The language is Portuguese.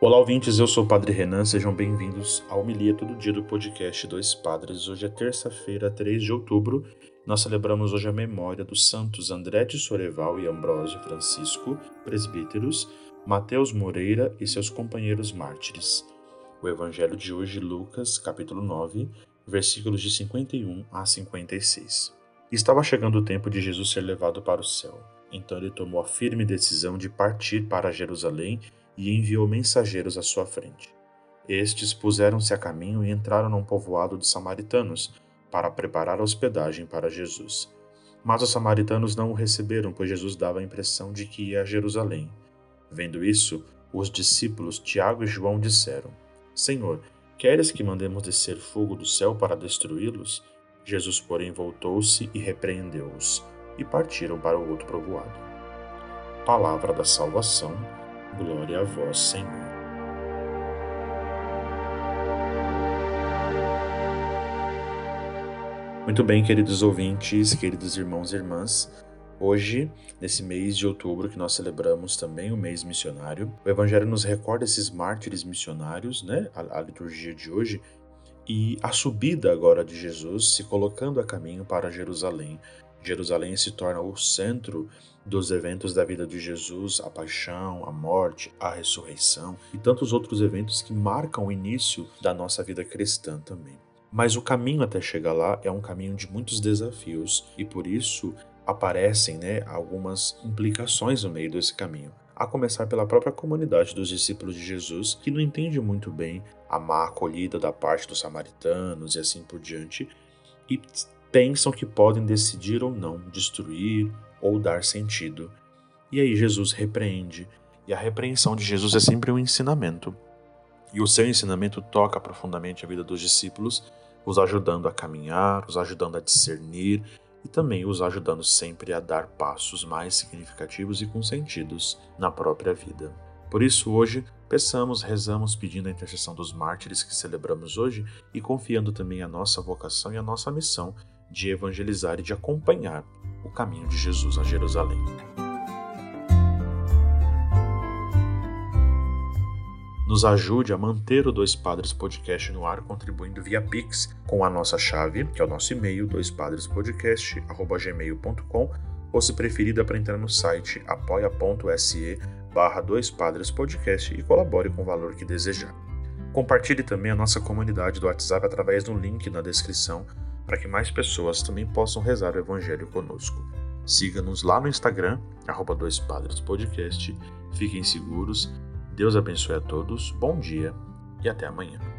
Olá, ouvintes, eu sou o Padre Renan, sejam bem-vindos ao Homilia Todo Dia do podcast Dois Padres. Hoje é terça-feira, 3 de outubro. Nós celebramos hoje a memória dos santos André de Soreval e Ambrósio Francisco, presbíteros, Mateus Moreira e seus companheiros mártires. O evangelho de hoje, Lucas, capítulo 9, versículos de 51 a 56. Estava chegando o tempo de Jesus ser levado para o céu. Então ele tomou a firme decisão de partir para Jerusalém e enviou mensageiros à sua frente. Estes puseram-se a caminho e entraram num povoado de samaritanos para preparar hospedagem para Jesus. Mas os samaritanos não o receberam, pois Jesus dava a impressão de que ia a Jerusalém. Vendo isso, os discípulos Tiago e João disseram: Senhor, queres que mandemos descer fogo do céu para destruí-los? Jesus, porém, voltou-se e repreendeu-os, e partiram para o outro povoado. Palavra da salvação Glória a vós, Senhor. Muito bem, queridos ouvintes, queridos irmãos e irmãs. Hoje, nesse mês de outubro, que nós celebramos também o mês missionário, o Evangelho nos recorda esses mártires missionários, né? A, a liturgia de hoje, e a subida agora de Jesus se colocando a caminho para Jerusalém, Jerusalém se torna o centro dos eventos da vida de Jesus, a paixão, a morte, a ressurreição e tantos outros eventos que marcam o início da nossa vida cristã também. Mas o caminho até chegar lá é um caminho de muitos desafios e por isso aparecem né, algumas implicações no meio desse caminho. A começar pela própria comunidade dos discípulos de Jesus, que não entende muito bem a má acolhida da parte dos samaritanos e assim por diante, e pensam que podem decidir ou não destruir ou dar sentido. E aí Jesus repreende, e a repreensão de Jesus é sempre um ensinamento. E o seu ensinamento toca profundamente a vida dos discípulos, os ajudando a caminhar, os ajudando a discernir e também os ajudando sempre a dar passos mais significativos e com sentidos na própria vida. Por isso, hoje, peçamos, rezamos pedindo a intercessão dos mártires que celebramos hoje e confiando também a nossa vocação e a nossa missão de evangelizar e de acompanhar o caminho de Jesus a Jerusalém. Nos ajude a manter o Dois Padres Podcast no ar contribuindo via Pix com a nossa chave, que é o nosso e-mail, doispadrespodcast.gmail.com ou se preferir, dá para entrar no site apoia.se barra Dois Padres Podcast e colabore com o valor que desejar. Compartilhe também a nossa comunidade do WhatsApp através do link na descrição para que mais pessoas também possam rezar o Evangelho conosco. Siga-nos lá no Instagram, arroba Dois Padres Podcast. Fiquem seguros, Deus abençoe a todos, bom dia e até amanhã.